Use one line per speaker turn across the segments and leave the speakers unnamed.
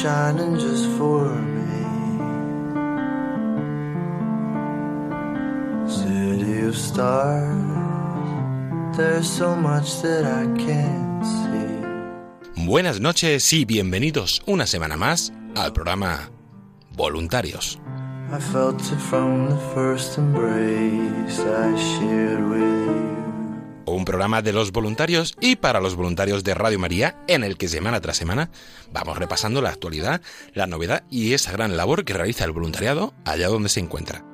Shining just for me? City of stars, there's so much that I can't see.
Buenas noches y bienvenidos una semana más al programa Voluntarios.
I felt it from the first embrace I shared with you.
Un programa de los voluntarios y para los voluntarios de Radio María, en el que semana tras semana vamos repasando la actualidad, la novedad y esa gran labor que realiza el voluntariado allá donde se encuentra.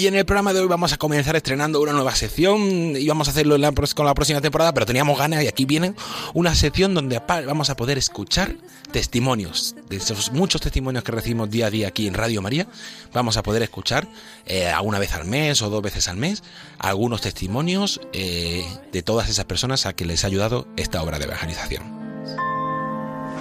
Y en el programa de hoy vamos a comenzar estrenando una nueva sección. Íbamos a hacerlo con la próxima temporada, pero teníamos ganas y aquí viene una sección donde vamos a poder escuchar testimonios. De esos muchos testimonios que recibimos día a día aquí en Radio María, vamos a poder escuchar eh, una vez al mes o dos veces al mes algunos testimonios eh, de todas esas personas a que les ha ayudado esta obra de evangelización.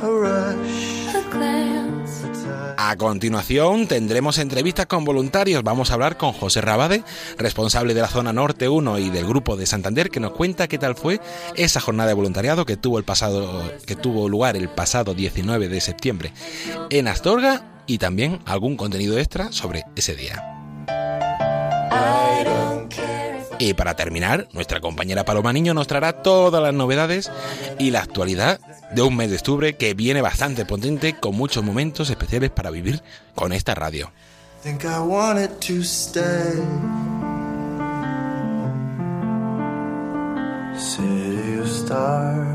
A rush,
A glance,
a time.
A continuación tendremos entrevistas con voluntarios. Vamos a hablar con José Rabade, responsable de la zona norte 1 y del grupo de Santander, que nos cuenta qué tal fue esa jornada de voluntariado que tuvo el pasado que tuvo lugar el pasado 19 de septiembre en Astorga y también algún contenido extra sobre ese día. Y para terminar, nuestra compañera Paloma Niño nos traerá todas las novedades y la actualidad de un mes de octubre que viene bastante potente con muchos momentos especiales para vivir con esta radio.
Think I wanted to stay. City of stars,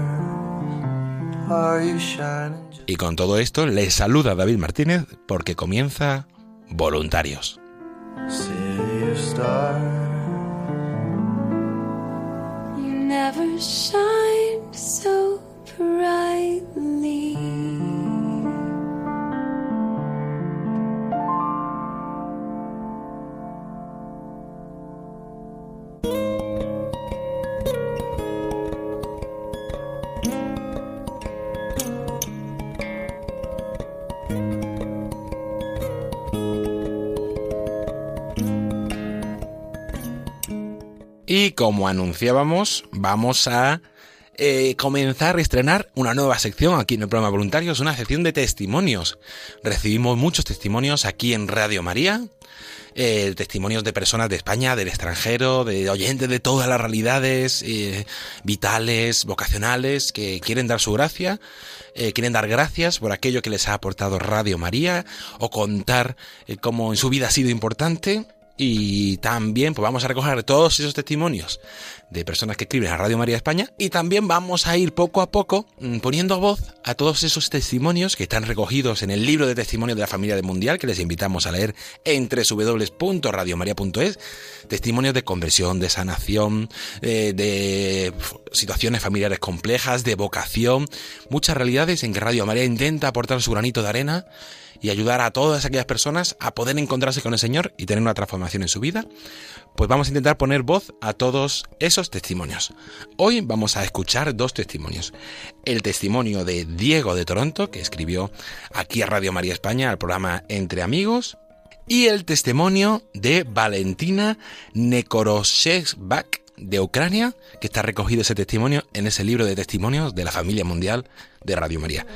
are you shining? just-
Y con todo esto les saluda David Martínez porque comienza Voluntarios.
City of stars,
never shine so brightly.
Y como anunciábamos, vamos a eh, comenzar a estrenar una nueva sección aquí en el programa Voluntarios, una sección de testimonios. Recibimos muchos testimonios aquí en Radio María, eh, testimonios de personas de España, del extranjero, de oyentes de todas las realidades eh, vitales, vocacionales, que quieren dar su gracia, quieren dar gracias por aquello que les ha aportado Radio María o contar cómo en su vida ha sido importante. Y también pues vamos a recoger todos esos testimonios de personas que escriben a Radio María España y también vamos a ir poco a poco mm, poniendo voz a todos esos testimonios que están recogidos en el libro de testimonios de la familia del mundial que les invitamos a leer en www.radiomaria.es testimonios de conversión, de sanación, eh, de situaciones familiares complejas, de vocación, muchas realidades en que Radio María intenta aportar su granito de arena y ayudar a todas aquellas personas a poder encontrarse con el Señor y tener una transformación en su vida, pues vamos a intentar poner voz a todos esos testimonios. Hoy vamos a escuchar dos testimonios. El testimonio de Diego de Toronto, que escribió aquí a Radio María España, al programa Entre Amigos, y el testimonio de Valentina Nekoroshevak de Ucrania, que está recogido ese testimonio en ese libro de testimonios de la familia mundial de Radio María.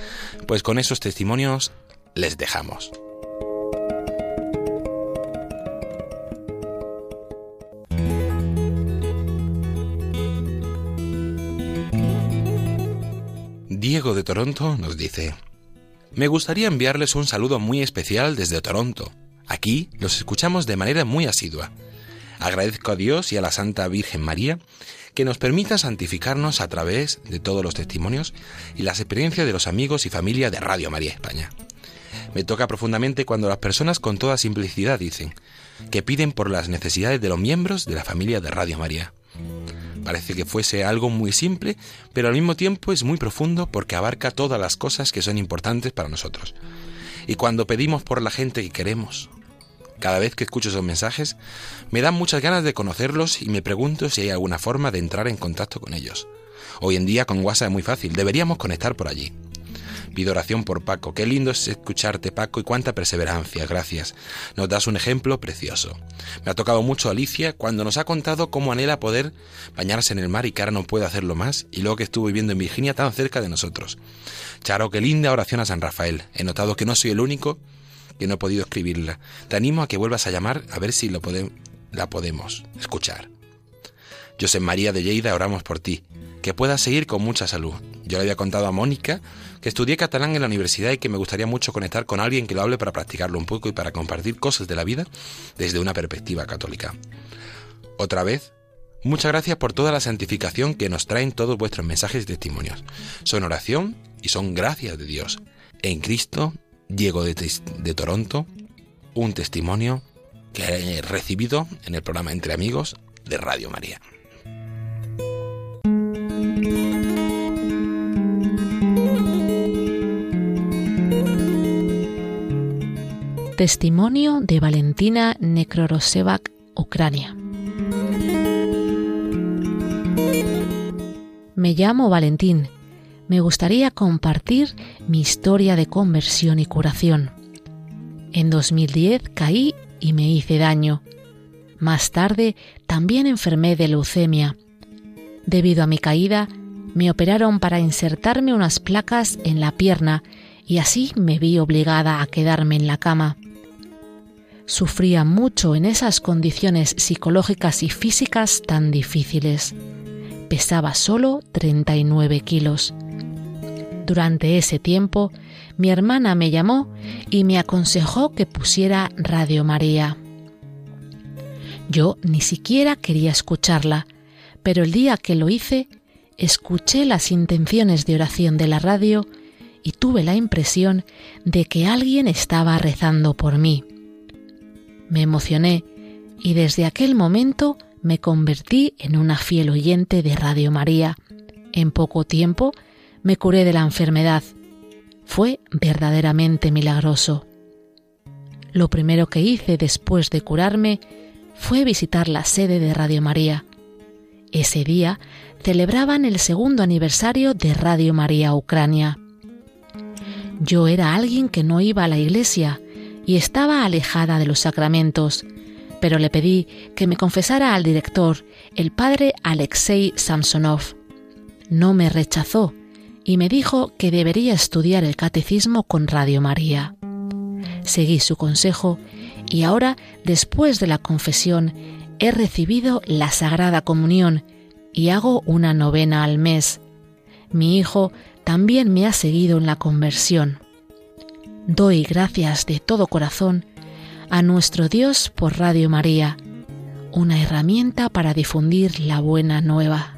Pues con esos testimonios les dejamos. Diego de Toronto nos dice, me gustaría enviarles un saludo muy especial desde Toronto. Aquí los escuchamos de manera muy asidua. Agradezco a Dios y a la Santa Virgen María que nos permita santificarnos a través de todos los testimonios y las experiencias de los amigos y familia de Radio María España. Me toca profundamente cuando las personas con toda simplicidad dicen que piden por las necesidades de los miembros de la familia de Radio María. Parece que fuese algo muy simple, pero al mismo tiempo es muy profundo porque abarca todas las cosas que son importantes para nosotros. Y cuando pedimos por la gente que queremos, cada vez que escucho esos mensajes, me dan muchas ganas de conocerlos y me pregunto si hay alguna forma de entrar en contacto con ellos. Hoy en día con WhatsApp es muy fácil, deberíamos conectar por allí. Pido oración por Paco. Qué lindo es escucharte, Paco, y cuánta perseverancia. Gracias. Nos das un ejemplo precioso. Me ha tocado mucho Alicia cuando nos ha contado cómo anhela poder bañarse en el mar y que ahora no puede hacerlo más, y luego que estuvo viviendo en Virginia tan cerca de nosotros. Charo, qué linda oración a San Rafael. He notado que no soy el único que no he podido escribirla. Te animo a que vuelvas a llamar a ver si lo la podemos escuchar. José María de Lleida, oramos por ti, que puedas seguir con mucha salud. Yo le había contado a Mónica que estudié catalán en la universidad y que me gustaría mucho conectar con alguien que lo hable para practicarlo un poco y para compartir cosas de la vida desde una perspectiva católica. Otra vez, muchas gracias por toda la santificación que nos traen todos vuestros mensajes y testimonios. Son oración y son gracias de Dios. En Cristo Diego de, de Toronto, un testimonio que he recibido en el programa Entre Amigos de Radio María.
Testimonio de Valentina Nekrorosevak, Ucrania. Me llamo Valentín me gustaría compartir mi historia de conversión y curación. En 2010 caí y me hice daño. Más tarde también enfermé de leucemia. Debido a mi caída, me operaron para insertarme unas placas en la pierna y así me vi obligada a quedarme en la cama. Sufría mucho en esas condiciones psicológicas y físicas tan difíciles. Pesaba solo 39 kilos. Durante ese tiempo, mi hermana me llamó y me aconsejó que pusiera Radio María. Yo ni siquiera quería escucharla, pero el día que lo hice, escuché las intenciones de oración de la radio y tuve la impresión de que alguien estaba rezando por mí. Me emocioné y desde aquel momento me convertí en una fiel oyente de Radio María. En poco tiempo me curé de la enfermedad. Fue verdaderamente milagroso. Lo primero que hice después de curarme fue visitar la sede de Radio María. Ese día celebraban el segundo aniversario de Radio María Ucrania. Yo era alguien que no iba a la iglesia y estaba alejada de los sacramentos, pero le pedí que me confesara al director, el padre Alexei Samsonov. No me rechazó y me dijo que debería estudiar el catecismo con Radio María. Seguí su consejo y ahora, después de la confesión, he recibido la Sagrada Comunión y hago una novena al mes. Mi hijo también me ha seguido en la conversión. Doy gracias de todo corazón a nuestro Dios por Radio María, una herramienta para difundir la buena nueva.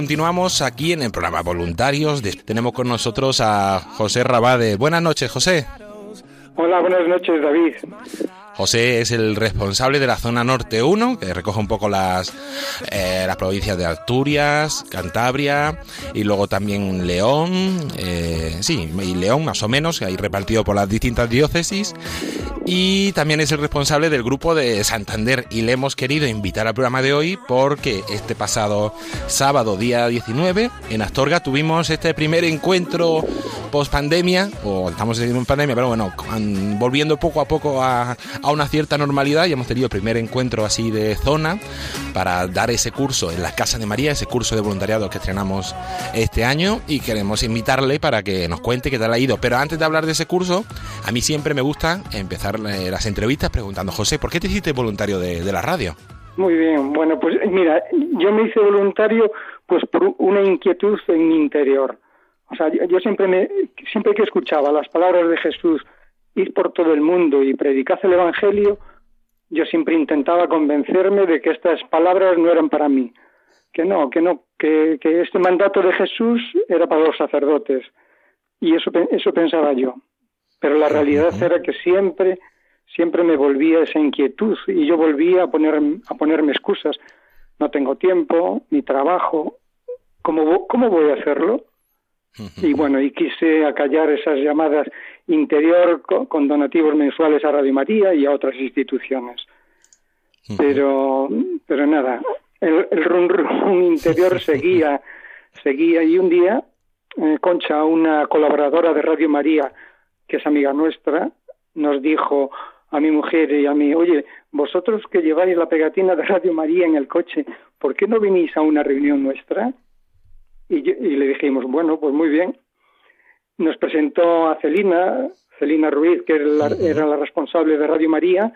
Continuamos aquí en el programa Voluntarios. Tenemos con nosotros a José Rabade. Buenas noches, José.
Hola, buenas noches, David.
José es el responsable de la zona norte 1, que recoge un poco las, eh, las provincias de Asturias, Cantabria y luego también León, eh, sí, y León más o menos, ahí repartido por las distintas diócesis. Y también es el responsable del grupo de Santander y le hemos querido invitar al programa de hoy porque este pasado sábado, día 19, en Astorga tuvimos este primer encuentro post pandemia, o estamos en pandemia, pero bueno, volviendo poco a poco a, a una cierta normalidad y hemos tenido el primer encuentro así de zona para dar ese curso en la Casa de María, ese curso de voluntariado que estrenamos este año y queremos invitarle para que nos cuente qué tal ha ido. Pero antes de hablar de ese curso, a mí siempre me gusta empezar las entrevistas preguntando, José, ¿por qué te hiciste voluntario de, de la radio?
Muy bien, bueno, pues mira, yo me hice voluntario pues por una inquietud en mi interior. O sea, yo, yo siempre me, siempre que escuchaba las palabras de Jesús, ir por todo el mundo y predicad el Evangelio, yo siempre intentaba convencerme de que estas palabras no eran para mí, que no, que no, que, que este mandato de Jesús era para los sacerdotes. Y eso, eso pensaba yo. Pero la realidad era que siempre, siempre me volvía esa inquietud y yo volvía a, poner, a ponerme excusas. No tengo tiempo, ni trabajo. ¿Cómo, cómo voy a hacerlo? Y bueno, y quise acallar esas llamadas interior co- con donativos mensuales a Radio María y a otras instituciones. Pero, pero nada, el, el rum rum interior seguía, seguía y un día eh, Concha, una colaboradora de Radio María, que es amiga nuestra, nos dijo a mi mujer y a mí, oye, vosotros que lleváis la pegatina de Radio María en el coche, ¿por qué no venís a una reunión nuestra? Y, yo- y le dijimos, bueno, pues muy bien. Nos presentó a Celina, Celina Ruiz, que era la, era la responsable de Radio María,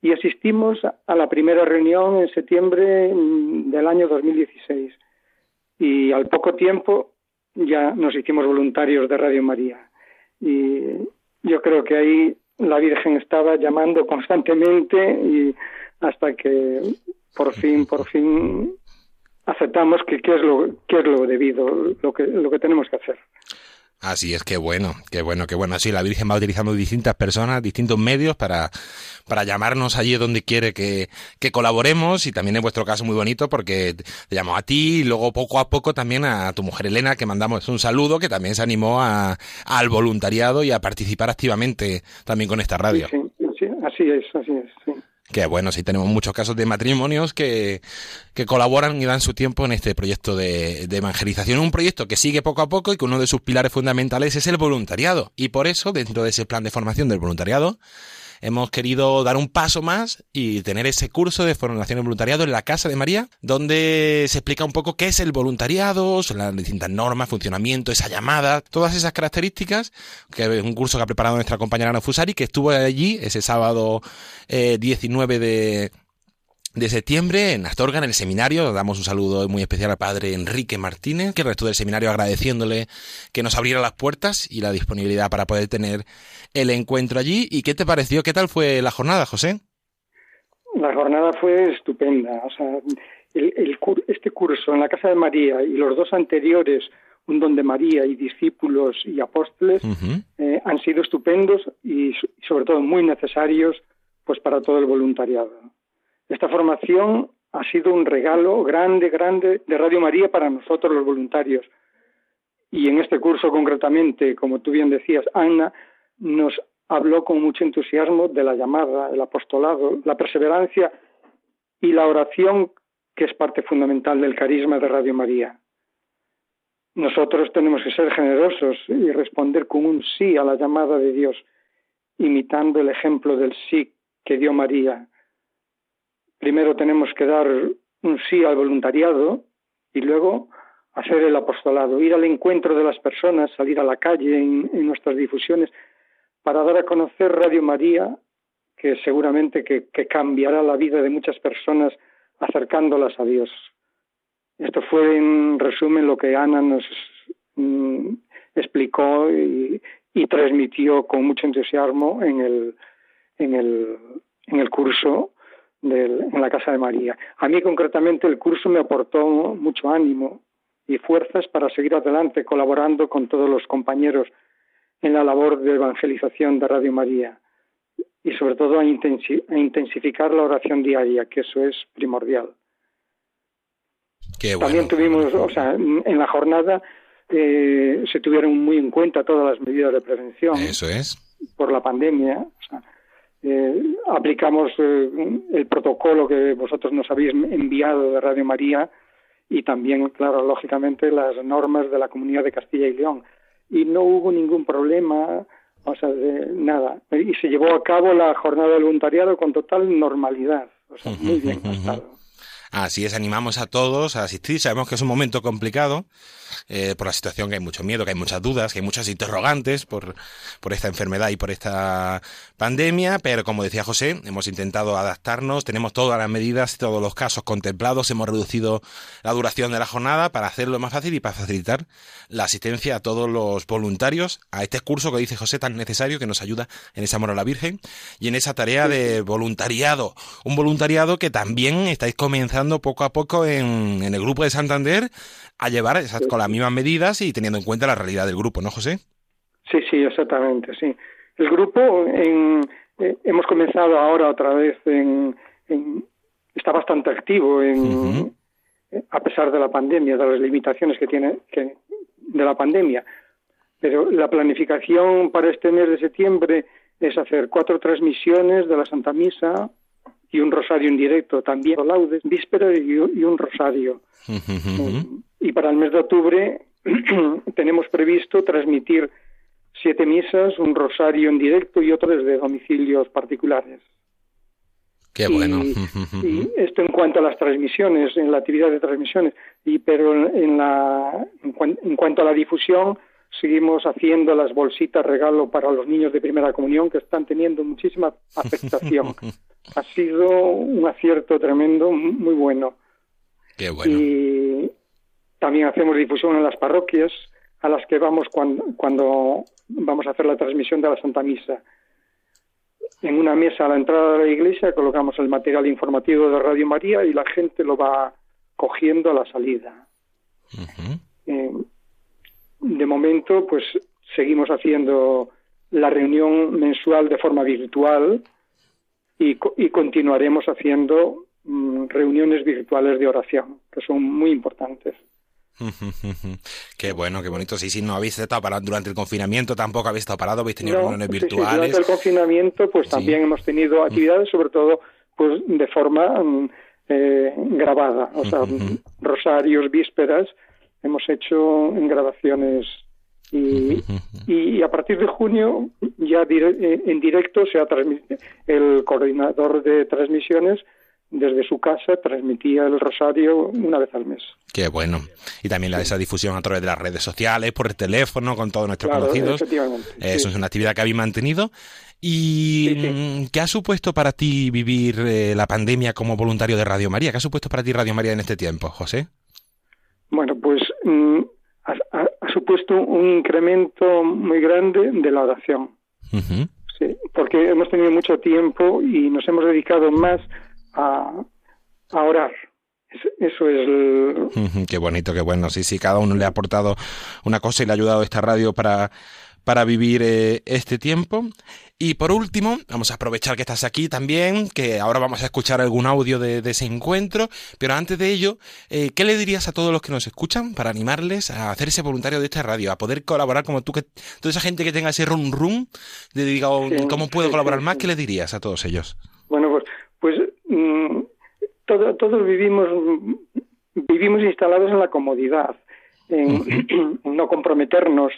y asistimos a la primera reunión en septiembre mm, del año 2016. Y al poco tiempo ya nos hicimos voluntarios de Radio María. Y yo creo que ahí la Virgen estaba llamando constantemente y hasta que por fin, por fin aceptamos que qué es lo qué es lo debido, lo que lo que tenemos que hacer.
Así es, que bueno, qué bueno, qué bueno. Sí, la Virgen va utilizando distintas personas, distintos medios para, para llamarnos allí donde quiere que, que colaboremos y también en vuestro caso muy bonito porque te llamó a ti y luego poco a poco también a tu mujer Elena que mandamos un saludo que también se animó a, al voluntariado y a participar activamente también con esta radio.
Sí, sí, así es, así es. Sí.
Que bueno, sí tenemos muchos casos de matrimonios que, colaboran y dan su tiempo en este proyecto de evangelización. Un proyecto que sigue poco a poco y que uno de sus pilares fundamentales es el voluntariado. Y por eso, dentro de ese plan de formación del voluntariado, hemos querido dar un paso más y tener ese curso de formación en voluntariado en la Casa de María, donde se explica un poco qué es el voluntariado, son las distintas normas, funcionamiento, esa llamada, todas esas características, que es un curso que ha preparado nuestra compañera Ana Fusari, que estuvo allí ese sábado eh, 19 de, de septiembre en Astorga, en el seminario. Damos un saludo muy especial al padre Enrique Martínez, que el resto del seminario agradeciéndole que nos abriera las puertas y la disponibilidad para poder tener el encuentro allí. ¿Y qué te pareció? ¿Qué tal fue la jornada, José?
La jornada fue estupenda. O sea, el, este curso en la Casa de María y los dos anteriores, un don de María y discípulos y apóstoles, eh, han sido estupendos y sobre todo muy necesarios pues para todo el voluntariado. Esta formación ha sido un regalo grande, grande de Radio María para nosotros los voluntarios. Y en este curso concretamente, como tú bien decías, Ana nos habló con mucho entusiasmo de la llamada, el apostolado, la perseverancia y la oración, que es parte fundamental del carisma de Radio María. Nosotros tenemos que ser generosos y responder con un sí a la llamada de Dios, imitando el ejemplo del sí que dio María. Primero tenemos que dar un sí al voluntariado y luego hacer el apostolado, ir al encuentro de las personas, salir a la calle en, en nuestras difusiones para dar a conocer Radio María, que seguramente que, cambiará la vida de muchas personas acercándolas a Dios. Esto fue en resumen lo que Ana nos mm, explicó y, y transmitió con mucho entusiasmo en el, en el, en el curso del, en la Casa de María. A mí concretamente el curso me aportó mucho ánimo y fuerzas para seguir adelante colaborando con todos los compañeros en la labor de evangelización de Radio María y sobre todo a, intensi a intensificar la oración diaria, que eso es primordial.
Qué
También tuvimos, o sea, en la jornada eh, se tuvieron muy en cuenta todas las medidas de prevención
Eso es.
por la pandemia. O sea, eh, aplicamos eh, el protocolo que vosotros nos habéis enviado de Radio María y también, claro, lógicamente las normas de la Comunidad de Castilla y León. Y no hubo ningún problema, o sea, de nada. Y se llevó a cabo la jornada de voluntariado con total normalidad. O sea, muy bien.
Así es, animamos a todos a asistir. Sabemos que es un momento complicado eh, por la situación, que hay mucho miedo, que hay muchas dudas, que hay muchas interrogantes por, por esta enfermedad y por esta pandemia, pero como decía José, hemos intentado adaptarnos, tenemos todas las medidas, todos los casos contemplados, hemos reducido la duración de la jornada para hacerlo más fácil y para facilitar la asistencia a todos los voluntarios a este curso que dice José tan necesario que nos ayuda en ese amor a la Virgen y en esa tarea de voluntariado. Un voluntariado que también estáis comenzando poco a poco en, el grupo de Santander a llevar esas, con las mismas medidas y teniendo en cuenta la realidad del grupo, ¿no, José?
Sí, sí, exactamente, sí. El grupo en, eh, hemos comenzado ahora otra vez en, está bastante activo en, a pesar de la pandemia, de las limitaciones que tiene que, de la pandemia. Pero la planificación para este mes de septiembre es hacer cuatro transmisiones de la Santa Misa y un rosario en directo, también laudes, víspera y, un rosario. y para el mes de octubre tenemos previsto transmitir siete misas, un rosario en directo y otro desde domicilios particulares.
Qué bueno.
Y, esto en cuanto a las transmisiones, en la actividad de transmisiones, y pero en la en cuanto a la difusión, seguimos haciendo las bolsitas regalo para los niños de primera comunión que están teniendo muchísima aceptación. Ha sido un acierto tremendo, muy bueno.
Qué bueno.
Y también hacemos difusión en las parroquias a las que vamos cuando, cuando vamos a hacer la transmisión de la Santa Misa. En una mesa a la entrada de la iglesia colocamos el material informativo de Radio María y la gente lo va cogiendo a la salida de momento, pues seguimos haciendo la reunión mensual de forma virtual y, continuaremos haciendo mm, reuniones virtuales de oración, que son muy importantes.
qué bueno, qué bonito. Sí, sí, no habéis estado parado durante el confinamiento, tampoco habéis estado parado, habéis tenido reuniones virtuales.
durante el confinamiento, pues también hemos tenido actividades, sobre todo, pues de forma mm, eh, grabada, o sea, rosarios, vísperas, hemos hecho en grabaciones y, y, a partir de junio ya eh, en directo se ha el coordinador de transmisiones desde su casa transmitía el rosario una vez al mes.
Qué bueno. Y también la, esa difusión a través de las redes sociales, por el teléfono, con todos nuestros conocidos. Eso es una actividad que habéis mantenido. ¿Y qué ha supuesto para ti vivir eh, la pandemia como voluntario de Radio María? ¿Qué ha supuesto para ti Radio María en este tiempo, José?
Bueno, pues mm, ha, supuesto un incremento muy grande de la oración. sí, porque hemos tenido mucho tiempo y nos hemos dedicado más a, a orar. Eso es. El...
Qué bonito, qué bueno. Sí, sí, cada uno le ha aportado una cosa y le ha ayudado esta radio para para vivir eh, este tiempo. Y por último, vamos a aprovechar que estás aquí también, que ahora vamos a escuchar algún audio de, ese encuentro, pero antes de ello, eh, ¿qué le dirías a todos los que nos escuchan para animarles a hacerse voluntario de esta radio, a poder colaborar como tú, que toda esa gente que tenga ese rum rum, de diga, oh, ¿cómo puedo colaborar más? ¿Qué le dirías a todos ellos?
Bueno, pues, pues mm, todos vivimos, vivimos instalados en la comodidad, en no comprometernos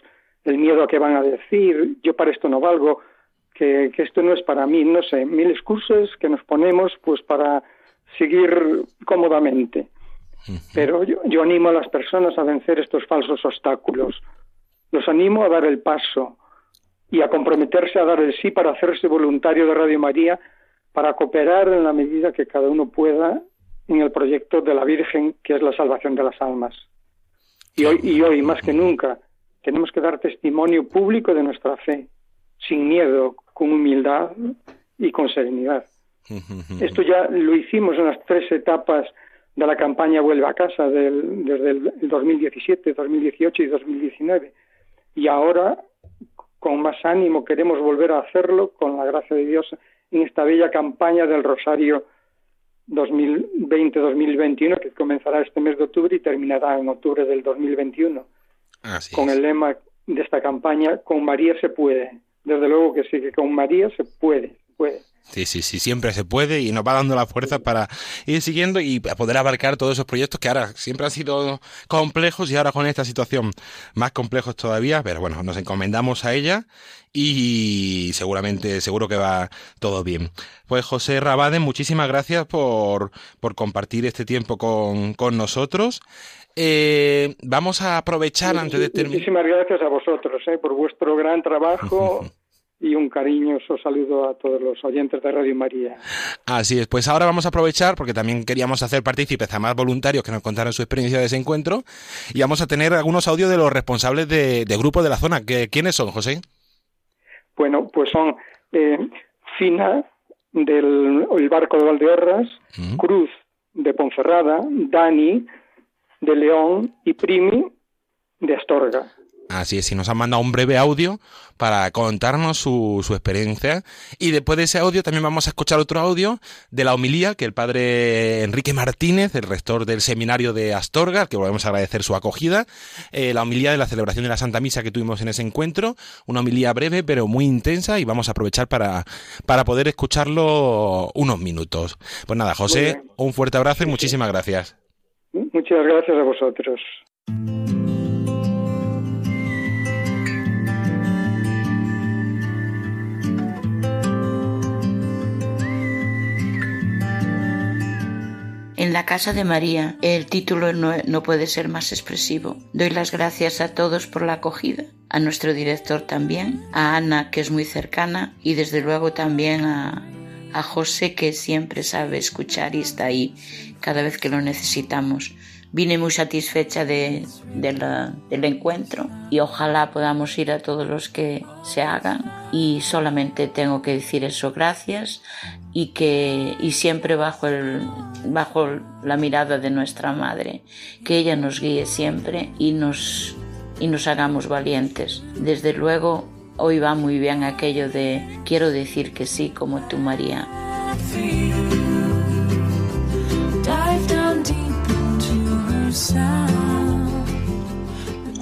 el miedo a que van a decir, yo para esto no valgo, que, esto no es para mí, no sé, mil excusas que nos ponemos pues para seguir cómodamente. Pero yo, yo animo a las personas a vencer estos falsos obstáculos. Los animo a dar el paso y a comprometerse a dar el sí para hacerse voluntario de Radio María, para cooperar en la medida que cada uno pueda en el proyecto de la Virgen, que es la salvación de las almas. Y hoy, y hoy más que nunca, tenemos que dar testimonio público de nuestra fe, sin miedo, con humildad y con serenidad. Esto ya lo hicimos en las tres etapas de la campaña Vuelve a casa desde el 2017, 2018 y 2019. Y ahora, con más ánimo, queremos volver a hacerlo con la gracia de Dios en esta bella campaña del Rosario 2020-2021 que comenzará este mes de octubre y terminará en octubre del 2021 con el lema de esta campaña, con María se puede. Desde luego que sí, que con María se puede, puede.
Sí, sí, sí, siempre se puede y nos va dando la fuerza para ir siguiendo y poder abarcar todos esos proyectos que ahora siempre han sido complejos y ahora con esta situación más complejos todavía, pero bueno, nos encomendamos a ella y seguramente, seguro que va todo bien. Pues José Rabade, muchísimas gracias por, por compartir este tiempo con, con nosotros. Eh, vamos a aprovechar antes de terminar.
Muchísimas gracias a vosotros eh, por vuestro gran trabajo y un cariñoso saludo a todos los oyentes de Radio María.
Así es, pues ahora vamos a aprovechar porque también queríamos hacer partícipes a más voluntarios que nos contaran su experiencia de ese encuentro y vamos a tener algunos audios de los responsables de, de grupos de la zona. ¿Qué- ¿Quiénes son, José?
Bueno, pues son eh, Fina del el barco de Valdeorras,
Mm.
Cruz de Ponferrada, Dani de León y Primi de Astorga.
Así es, y nos han mandado un breve audio para contarnos su, su experiencia. Y después de ese audio también vamos a escuchar otro audio de la homilía que el padre Enrique Martínez, el rector del seminario de Astorga, al que volvemos a agradecer su acogida, eh, la homilía de la celebración de la Santa Misa que tuvimos en ese encuentro, una homilía breve pero muy intensa y vamos a aprovechar para, para poder escucharlo unos minutos. Pues nada, José, un fuerte abrazo y muchísimas gracias.
Muchas gracias a vosotros.
En la casa de María, el título no, puede ser más expresivo. Doy las gracias a todos por la acogida, a nuestro director también, a Ana, que es muy cercana, y desde luego también a, a José, que siempre sabe escuchar y está ahí cada vez que lo necesitamos. Vine muy satisfecha de, del encuentro y ojalá podamos ir a todos los que se hagan. Y solamente tengo que decir eso gracias y que y siempre bajo el bajo la mirada de nuestra madre que ella nos guíe siempre y nos y nos hagamos valientes. Desde luego hoy va muy bien aquello de quiero decir que sí como tú María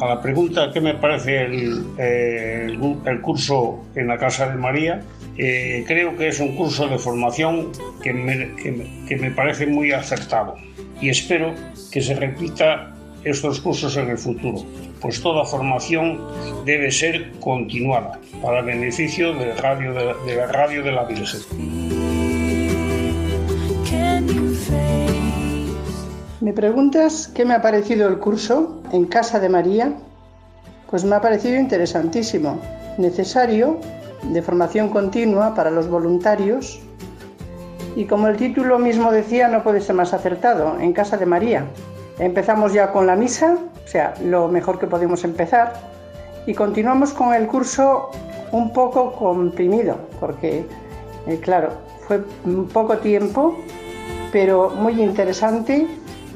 A la pregunta ¿qué me parece el, eh, el curso en la Casa de María? eh, creo que es un curso de formación que me, que me- que me parece muy acertado y espero que se repita estos cursos en el futuro, pues toda formación debe ser continuada para beneficio de, radio de, de la radio de la Virgen.
¿Me preguntas qué me ha parecido el curso en Casa de María? Pues me ha parecido interesantísimo, necesario, de formación continua para los voluntarios y como el título mismo decía, no puede ser más acertado, en Casa de María. Empezamos ya con la misa, o sea, lo mejor que podemos empezar, y continuamos con el curso un poco comprimido, porque, eh, claro, fue poco tiempo, pero muy interesante,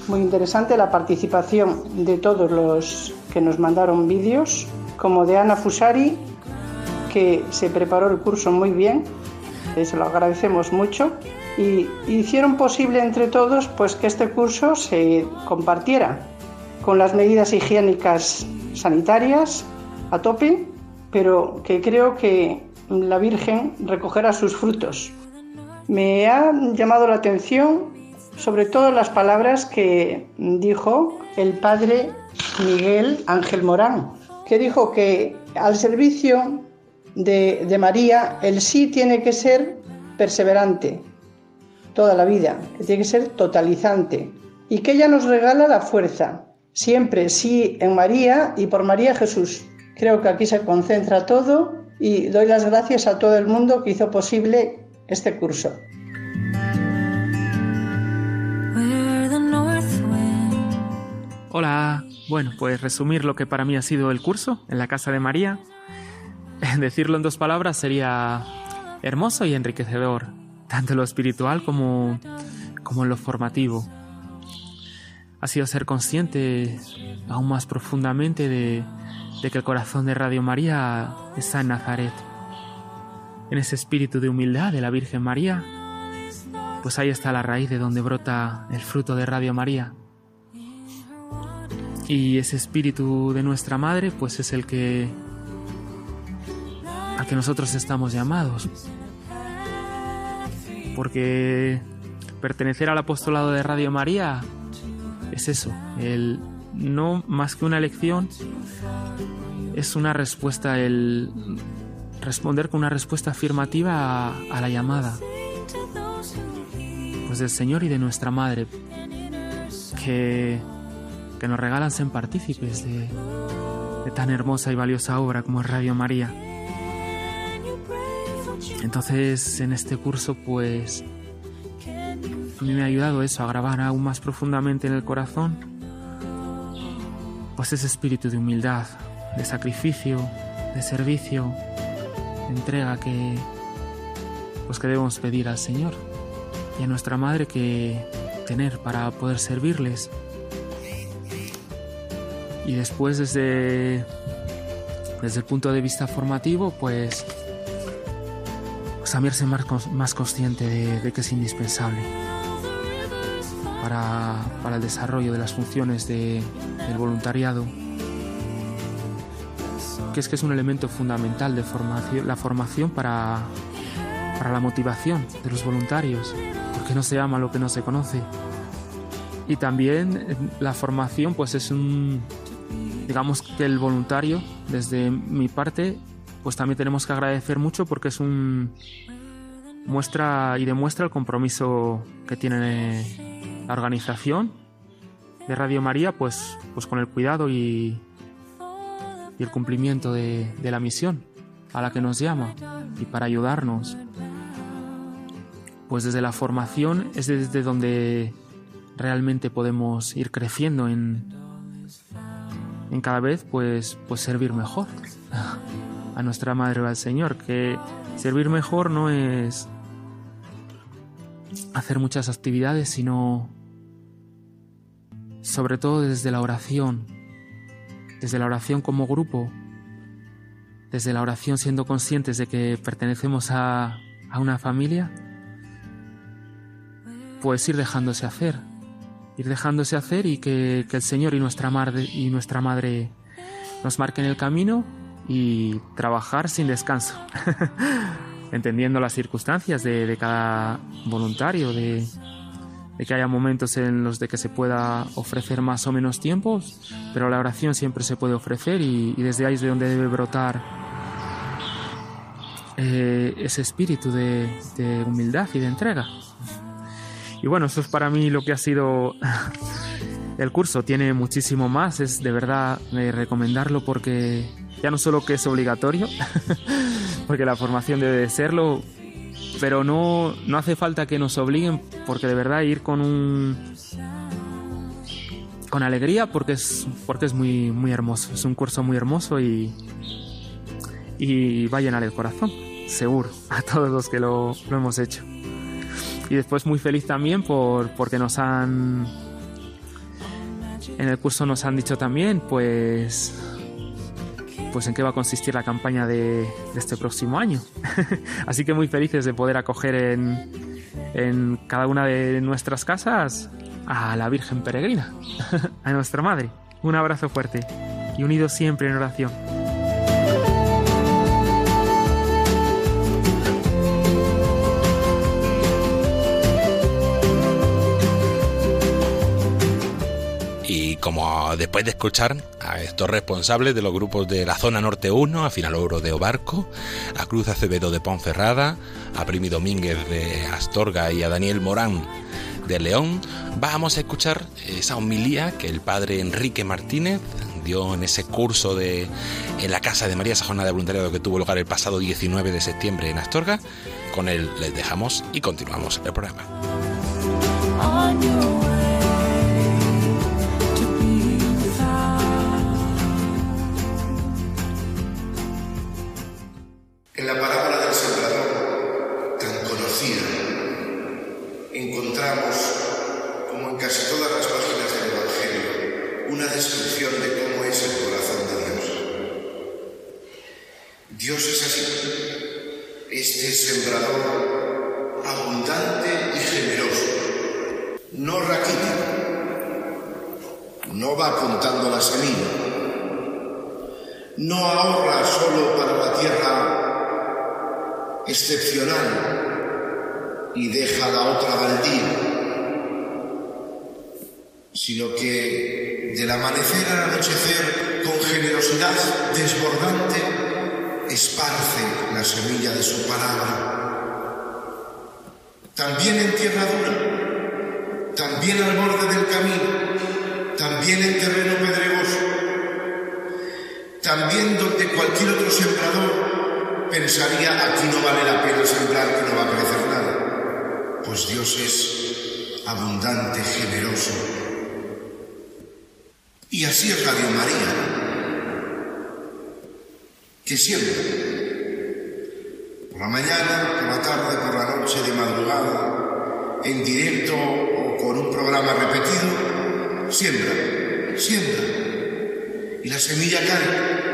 muy interesante la participación de todos los que nos mandaron vídeos, como de Ana Fusari, que se preparó el curso muy bien, se lo agradecemos mucho, y hicieron posible entre todos pues que este curso se compartiera con las medidas higiénicas sanitarias a tope, pero que creo que la Virgen recogerá sus frutos. Me ha llamado la atención sobre todo las palabras que dijo el padre Miguel Ángel Morán, que dijo que al servicio de, María el sí tiene que ser perseverante toda la vida, que tiene que ser totalizante y que ella nos regala la fuerza, siempre sí en María y por María Jesús. Creo que aquí se concentra todo y doy las gracias a todo el mundo que hizo posible este curso.
Hola. Bueno, pues resumir lo que para mí ha sido el curso en la Casa de María. Decirlo en dos palabras sería hermoso y enriquecedor, tanto en lo espiritual como, como en lo formativo. Ha sido ser consciente aún más profundamente de, de que el corazón de Radio María está en Nazaret. En ese espíritu de humildad de la Virgen María, pues ahí está la raíz de donde brota el fruto de Radio María. Y ese espíritu de nuestra madre, pues es el que al que nosotros estamos llamados. porque pertenecer al apostolado de Radio María es eso, el no más que una elección, es una respuesta, el responder con una respuesta afirmativa a, a la llamada pues del Señor y de nuestra Madre, que, que nos regalan ser partícipes de, tan hermosa y valiosa obra como es Radio María. Entonces, en este curso, pues a mí me ha ayudado eso, a grabar aún más profundamente en el corazón, pues ese espíritu de humildad, de sacrificio, de servicio, de entrega que, pues que debemos pedir al Señor y a nuestra Madre que tener para poder servirles. Y después desde, desde el punto de vista formativo, pues, pues también ser más, más consciente de, de que es indispensable para, para el desarrollo de las funciones de- del voluntariado, que es que es un elemento fundamental de formación, la formación para, para la motivación de los voluntarios, porque no se ama lo que no se conoce. Y también eh, la formación, pues es un, digamos que el voluntario, desde mi parte, pues también tenemos que agradecer mucho porque es un muestra y demuestra el compromiso que tiene la organización de Radio María, pues, pues con el cuidado y, y el cumplimiento de, la misión a la que nos llama y para ayudarnos. Pues desde la formación es desde donde realmente podemos ir creciendo en, en cada vez pues, pues servir mejor. A nuestra Madre o al Señor, que servir mejor no es hacer muchas actividades, sino sobre todo desde la oración, desde la oración como grupo, desde la oración siendo conscientes de que pertenecemos a, a una familia, pues ir dejándose hacer, ir dejándose hacer y que, que el Señor y nuestra, madre, y nuestra Madre nos marquen el camino y trabajar sin descanso, entendiendo las circunstancias de, de cada voluntario, de, de que haya momentos en los de que se pueda ofrecer más o menos tiempos, pero la oración siempre se puede ofrecer y, y desde ahí es de donde debe brotar eh, ese espíritu de, de humildad y de entrega. Y bueno, eso es para mí lo que ha sido el curso. Tiene muchísimo más, es de verdad de recomendarlo porque ya no solo que es obligatorio, porque la formación debe de serlo, pero no, no hace falta que nos obliguen porque de verdad ir con un con alegría porque es porque es muy muy hermoso. Es un curso muy hermoso y y va a llenar el corazón seguro a todos los que lo, lo hemos hecho y después muy feliz también por porque nos han en el curso nos han dicho también pues pues en qué va a consistir la campaña de, este próximo año. Así que muy felices de poder acoger en, en cada una de nuestras casas a la Virgen Peregrina, a nuestra Madre. Un abrazo fuerte y unidos siempre en oración.
Como después de escuchar a estos responsables de los grupos de la zona norte 1, a Final Oro de Obarco, a Cruz Acevedo de Ponferrada, a Primi Domínguez de Astorga y a Daniel Morán de León, vamos a escuchar esa homilía que el padre Enrique Martínez dio en ese curso de en la casa de María esa jornada de voluntariado que tuvo lugar el pasado 19 de septiembre en Astorga. Con él les dejamos y continuamos el programa.
Excepcional y deja la otra baldía, sino que del amanecer al anochecer, con generosidad desbordante, esparce la semilla de su palabra. También en tierra dura, también al borde del camino, también en terreno pedregoso, también donde cualquier otro sembrador pensaría aquí no vale la pena sembrar, que no va a crecer nada. Pues Dios es abundante, generoso. Y así es Radio María, que siempre, por la mañana, por la tarde, por la noche, de madrugada, en directo o con un programa repetido, siembra, siembra. Y la semilla cae.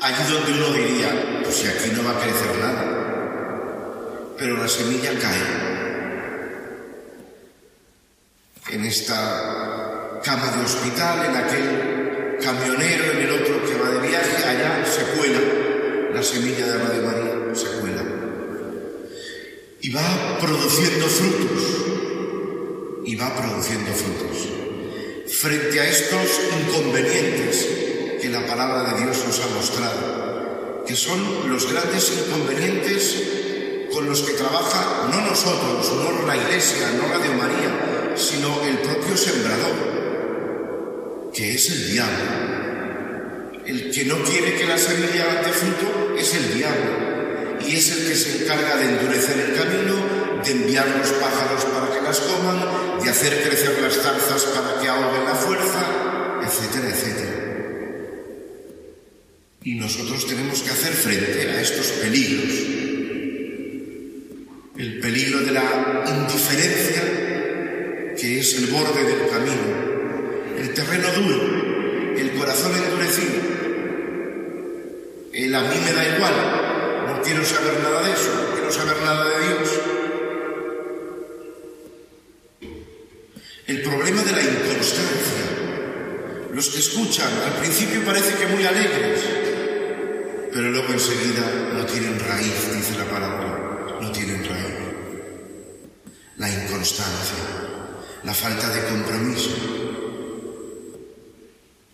Allí donde uno diría, pues si aquí no va a crecer nada. Pero la semilla cae. En esta cama de hospital, en aquel camionero, en el otro que va de viaje, allá se cuela la semilla de Radio María, se cuela. Y va produciendo frutos. Y va produciendo frutos. Frente a estos inconvenientes que la palabra de Dios nos ha mostrado, que son los grandes inconvenientes con los que trabaja no nosotros, no la Iglesia, no Radio María, sino el propio sembrador, que es el diablo. El que no quiere que la semilla dé fruto es el diablo, y es el que se encarga de endurecer el camino, de enviar los pájaros para que las coman, de hacer crecer las zarzas para que ahoguen la fuerza, etcétera, etcétera. Y nosotros tenemos que hacer frente a estos peligros. El peligro de la indiferencia, que es el borde del camino. El terreno duro, el corazón endurecido. El a mí me da igual, no quiero saber nada de eso, no quiero saber nada de Dios. El problema de la inconstancia. Los que escuchan al principio parece que muy alegres, pero luego enseguida no tienen raíz, dice la palabra, no tienen raíz. La inconstancia, la falta de compromiso.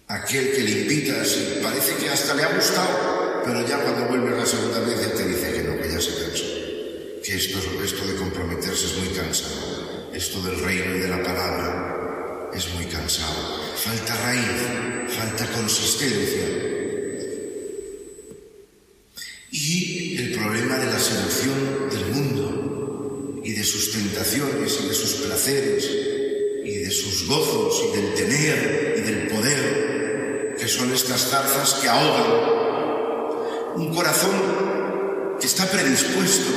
Aquel que le invitas y parece que hasta le ha gustado, pero ya cuando vuelve la segunda vez él te dice que no, que ya se cansó. Que esto, esto de comprometerse es muy cansado. Esto del reino y de la palabra es muy cansado. Falta raíz, falta consistencia. Que ahogan. Un corazón que está predispuesto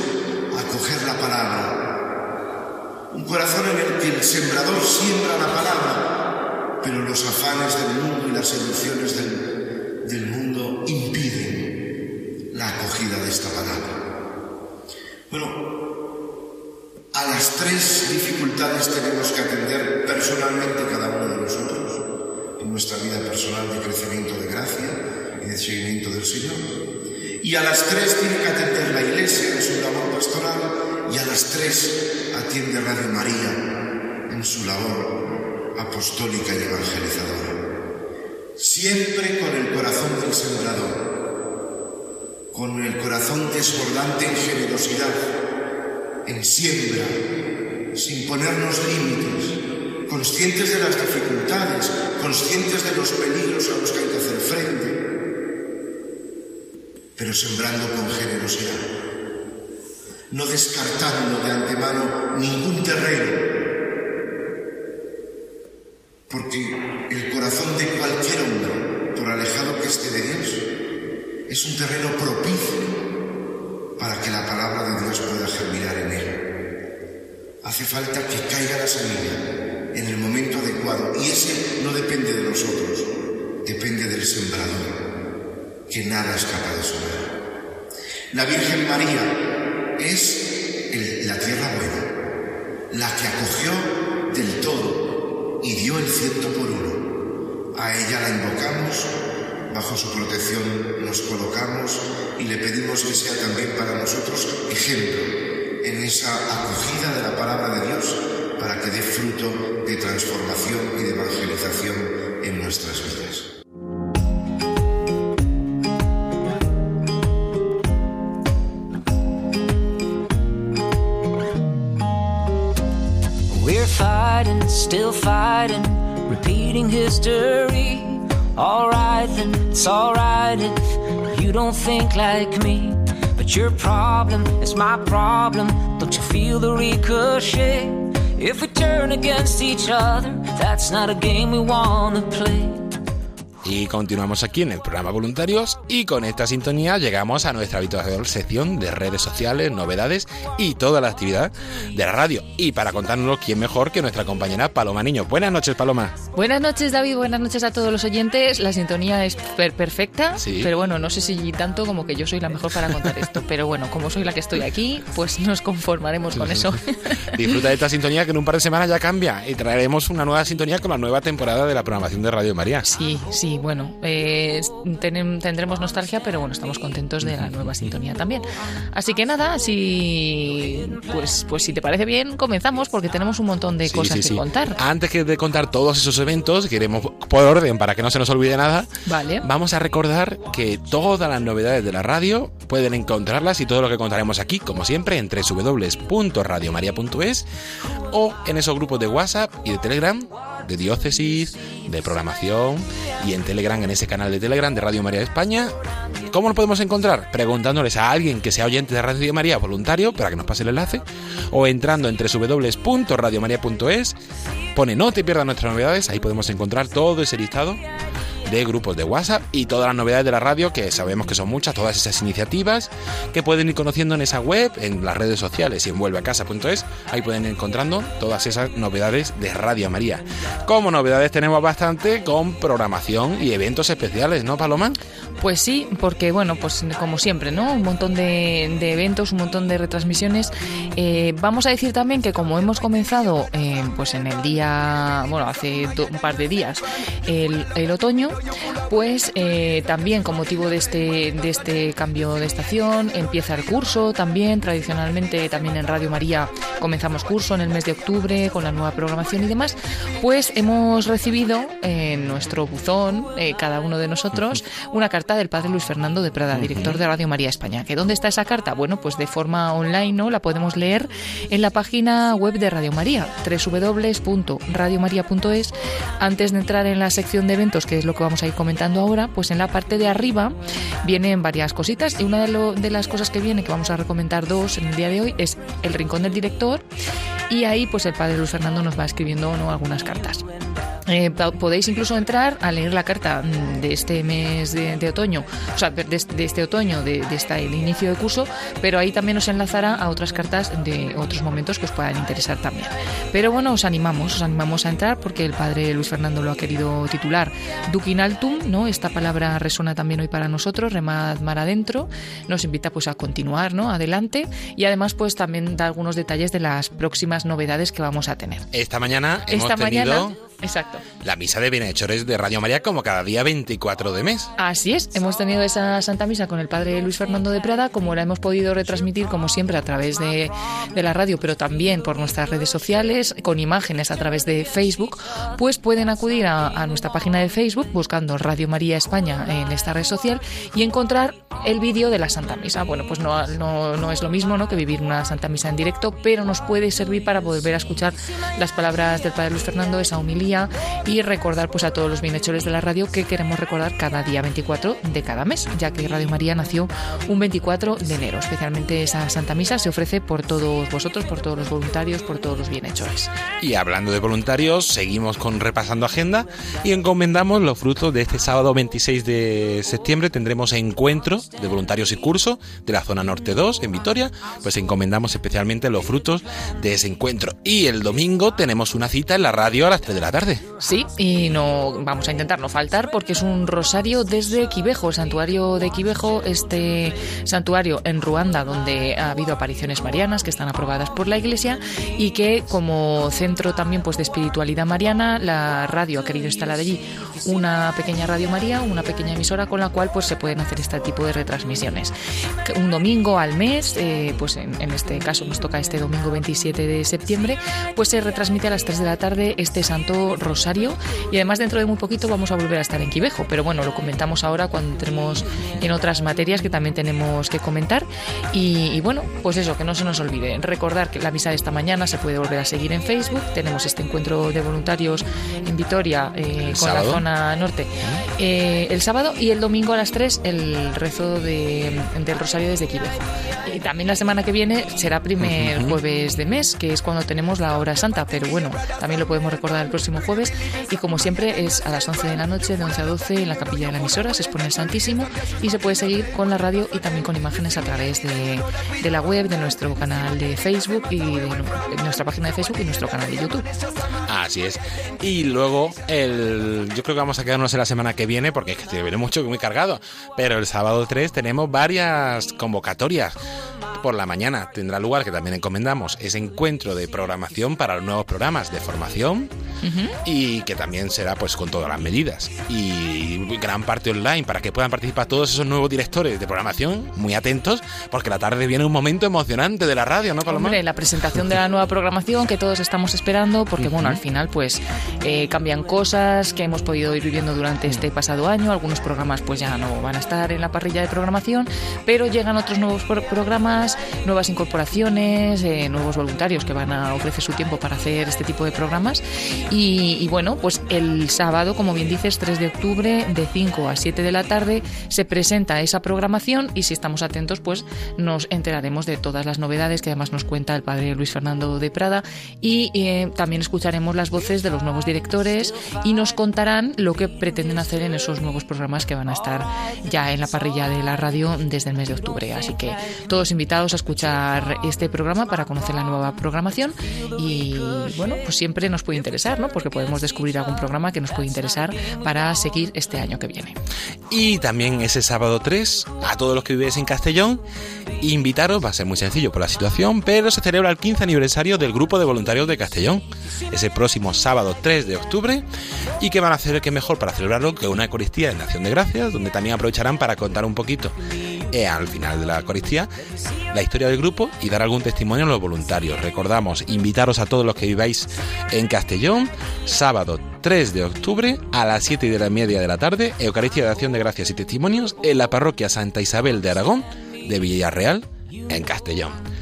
a coger la palabra. Un corazón en el que el sembrador siembra la palabra, pero los afanes del mundo y las seducciones del, del mundo impiden la acogida de esta palabra. Bueno, a las tres dificultades tenemos que atender personalmente cada uno de nosotros nuestra vida personal de crecimiento de gracia y de seguimiento del Señor. Y a las tres tiene que atender la Iglesia en su labor pastoral y a las tres atiende Radio María en su labor apostólica y evangelizadora. Siempre con el corazón del sembrador, con el corazón desbordante en generosidad, en siembra, sin ponernos límites, conscientes de las dificultades, conscientes de los peligros a los que hay que hacer frente, pero sembrando con generosidad, no descartando de antemano ningún terreno, porque el corazón de cualquier hombre, por alejado que esté de Dios, es un terreno propicio para que la palabra de Dios pueda germinar en él. Hace falta que caiga la semilla en el momento adecuado y ese no depende de nosotros, depende del sembrador, que nada es capaz de sonar. La Virgen María es la tierra buena, la que acogió del todo y dio el ciento por uno. A ella la invocamos, bajo su protección nos colocamos y le pedimos que sea también para nosotros ejemplo, en esa acogida de la palabra de Dios para que dé fruto de transformación y de evangelización en nuestras vidas.
Fighting, still fighting, repeating history. Alright then, it's alright if you don't think like me. But your problem is my problem. Don't you feel the ricochet? Turn against each other, that's not a game we wanna play.
Y continuamos aquí en el programa Voluntarios y con esta sintonía llegamos a nuestra habitual sección de redes sociales, novedades y toda la actividad de la radio. Y para contárnoslo, ¿quién mejor que nuestra compañera Paloma Niño? Buenas noches, Paloma.
Buenas noches, David. Buenas noches a todos los oyentes. La sintonía es per- perfecta,
Sí.
pero bueno, no sé si tanto como que yo soy la mejor para contar esto. Pero bueno, como soy la que estoy aquí, pues nos conformaremos con eso.
Disfruta de esta sintonía que en un par de semanas ya cambia y traeremos una nueva sintonía con la nueva temporada de la programación de Radio María.
Sí, sí, bueno, eh, tenem- tendremos nostalgia, pero bueno, estamos contentos de la nueva sintonía también. Así que nada, si pues, pues si te parece bien, comenzamos porque tenemos un montón de
Sí,
cosas
sí,
que
sí.
contar.
Antes que de contar todos esos eventos, queremos por orden para que no se nos olvide nada,
Vale.
vamos a recordar que todas las novedades de la radio pueden encontrarlas y todo lo que contaremos aquí, como siempre, en www.radiomaria.es o en esos grupos de WhatsApp y de Telegram, de diócesis, de programación y en Telegram, en ese canal de Telegram de Radio María de España. ¿Cómo lo podemos encontrar? Preguntándoles a alguien que sea oyente de Radio María voluntario para que nos pase el enlace o entrando en www.radiomaria.es pone no te pierdas nuestras novedades, ahí podemos encontrar todo ese listado de grupos de WhatsApp y todas las novedades de la radio, que sabemos que son muchas, todas esas iniciativas que pueden ir conociendo en esa web, en las redes sociales y en vuelveacasa.es, ahí pueden ir encontrando todas esas novedades de Radio María. Como novedades tenemos bastante con programación y eventos especiales, ¿no, Paloma?
Pues sí, porque bueno, pues como siempre, ¿no? Un montón de, de eventos, un montón de retransmisiones. Eh, vamos a decir también que como hemos comenzado, eh, pues en el día, bueno, hace un par de días, el, el otoño, pues eh, también con motivo de este, de este cambio de estación, empieza el curso también, tradicionalmente también en Radio María comenzamos curso en el mes de octubre con la nueva programación y demás, pues hemos recibido en nuestro buzón, eh, cada uno de nosotros, una carta del padre Luis Fernando de Prada, director de Radio María España. ¿Que ¿Dónde está esa carta? Bueno, pues de forma online, ¿no? La podemos leer en la página web de Radio María, www.radiomaria.es. Antes de entrar en la sección de eventos, que es lo que vamos a ir comentando ahora, pues en la parte de arriba vienen varias cositas y una de, las cosas que viene, que vamos a recomendar dos en el día de hoy, es el rincón del director y ahí pues el padre Luis Fernando nos va escribiendo ¿no? algunas cartas. Eh, podéis incluso entrar a leer la carta mm, de este mes de, de otoño, o sea, de, de este otoño, de, de esta, el inicio de curso, pero ahí también os enlazará a otras cartas de otros momentos que os puedan interesar también. Pero bueno, os animamos, os animamos a entrar porque el padre Luis Fernando lo ha querido titular Duquin Altum, ¿no? Esta palabra resuena también hoy para nosotros, remad mar adentro, nos invita pues a continuar, ¿no? Adelante y además pues también da algunos detalles de las próximas novedades que vamos a tener.
Esta mañana hemos
Esta
tenido
mañana, exacto.
la misa de bienhechores de Radio María como cada día 24 de mes.
Así es, hemos tenido esa Santa Misa con el padre Luis Fernando de Prada, como la hemos podido retransmitir, como siempre, a través de, de la radio, pero también por nuestras redes sociales, con imágenes a través de Facebook, pues pueden acudir a, a nuestra página de Facebook buscando Radio María España en esta red social y encontrar el vídeo de la Santa Misa. Bueno, pues no, no, no es lo mismo ¿no? que vivir una Santa Misa en directo, pero nos puede servir para volver a escuchar las palabras del padre Luis Fernando, esa homilía y recordar pues a todos los bienhechores de la radio que queremos recordar cada día 24 de cada mes, ya que Radio María nació un 24 de enero. Especialmente esa Santa Misa se ofrece por todos vosotros, por todos los voluntarios, por todos los bienhechores.
Y hablando de voluntarios, seguimos con repasando agenda y encomendamos los frutos de este sábado 26 de septiembre. Tendremos encuentro de voluntarios y curso de la zona norte 2 en Vitoria. Pues encomendamos especialmente los frutos de ese encuentro. Y el domingo tenemos una cita en la radio a las 3 de la tarde.
Sí, y no vamos a intentar no faltar porque es un rosario desde Quivejo, el santuario de Quivejo, este santuario en Ruanda donde ha habido apariciones marianas que están aprobadas por la Iglesia y que como centro también pues de espiritualidad mariana, la radio ha querido instalar allí una pequeña Radio María, una pequeña emisora con la cual pues se pueden hacer este tipo de retransmisiones. Un domingo al mes, eh, pues en, en este caso nos toca este domingo 27 de septiembre, pues se retransmite a las 3 de la tarde este Santo Rosario. Y además dentro de muy poquito vamos a volver a estar en Quivejo, pero bueno, lo comentamos ahora cuando entremos en otras materias que también tenemos que comentar. Y, y bueno, pues eso, que no se nos olvide, recordar que la misa de esta mañana se puede volver a seguir en Facebook, tenemos este encuentro de voluntarios en Vitoria eh, con
sábado.
la zona norte. Eh, el sábado y el domingo a las 3 el rezo de, del Rosario desde Quivejo. Y también la semana que viene será primer
Ujú.
jueves de mes, que es cuando tenemos la hora santa, pero bueno, también lo podemos recordar el próximo jueves y como siempre es a las 11 de la noche, de 11 a 12 en la capilla de la emisora, se expone el Santísimo y se puede seguir con la radio y también con imágenes a través de, de la web, de nuestro canal de Facebook y de, nuestra página de Facebook y nuestro canal de YouTube.
Así es. Y luego, el, yo creo que vamos a quedarnos en la semana que viene, porque es que te viene mucho, muy cargado. Pero el sábado 3 tenemos varias convocatorias. Por la mañana tendrá lugar, que también encomendamos, ese encuentro de programación para los nuevos programas de formación y que también será pues con todas las medidas. Y gran parte online para que puedan participar todos esos nuevos directores de programación, muy atentos, porque la tarde viene un momento emocionante de la radio, ¿no, Paloma?
Hombre, la presentación de la nueva programación que todos estamos esperando, porque bueno, al final pues eh, cambian cosas que hemos podido ir viviendo durante este pasado año. Algunos programas pues ya no van a estar en la parrilla de programación, pero llegan otros nuevos pro- programas, nuevas incorporaciones, eh, nuevos voluntarios que van a ofrecer su tiempo para hacer este tipo de programas. Y, bueno, pues el sábado, como bien dices, 3 de octubre, de 5 a 7 de la tarde, se presenta esa programación y si estamos atentos, pues nos enteraremos de todas las novedades que además nos cuenta el padre Luis Fernando de Prada y eh, también escucharemos las voces de los nuevos directores y nos contarán lo que pretenden hacer en esos nuevos programas que van a estar ya en la parrilla de la radio desde el mes de octubre. Así que todos invitados a escuchar este programa para conocer la nueva programación y bueno, pues siempre nos puede interesar, ¿no? Porque podemos descubrir algún programa que nos puede interesar para seguir este año que viene.
Y también ese sábado 3, a todos los que vivéis en Castellón, invitaros, va a ser muy sencillo por la situación, pero se celebra el 15 aniversario del Grupo de Voluntarios de Castellón, ese próximo sábado 3 de octubre, y que van a hacer que mejor para celebrarlo que una Eucaristía en Acción de Gracias, donde también aprovecharán para contar un poquito al final de la Eucaristía la historia del grupo y dar algún testimonio a los voluntarios. Recordamos, invitaros a todos los que viváis en Castellón, sábado 3 de octubre a las 7 y de la media de la tarde, Eucaristía de Acción de Gracias y Testimonios en la parroquia Santa Isabel de Aragón de Villarreal, en Castellón.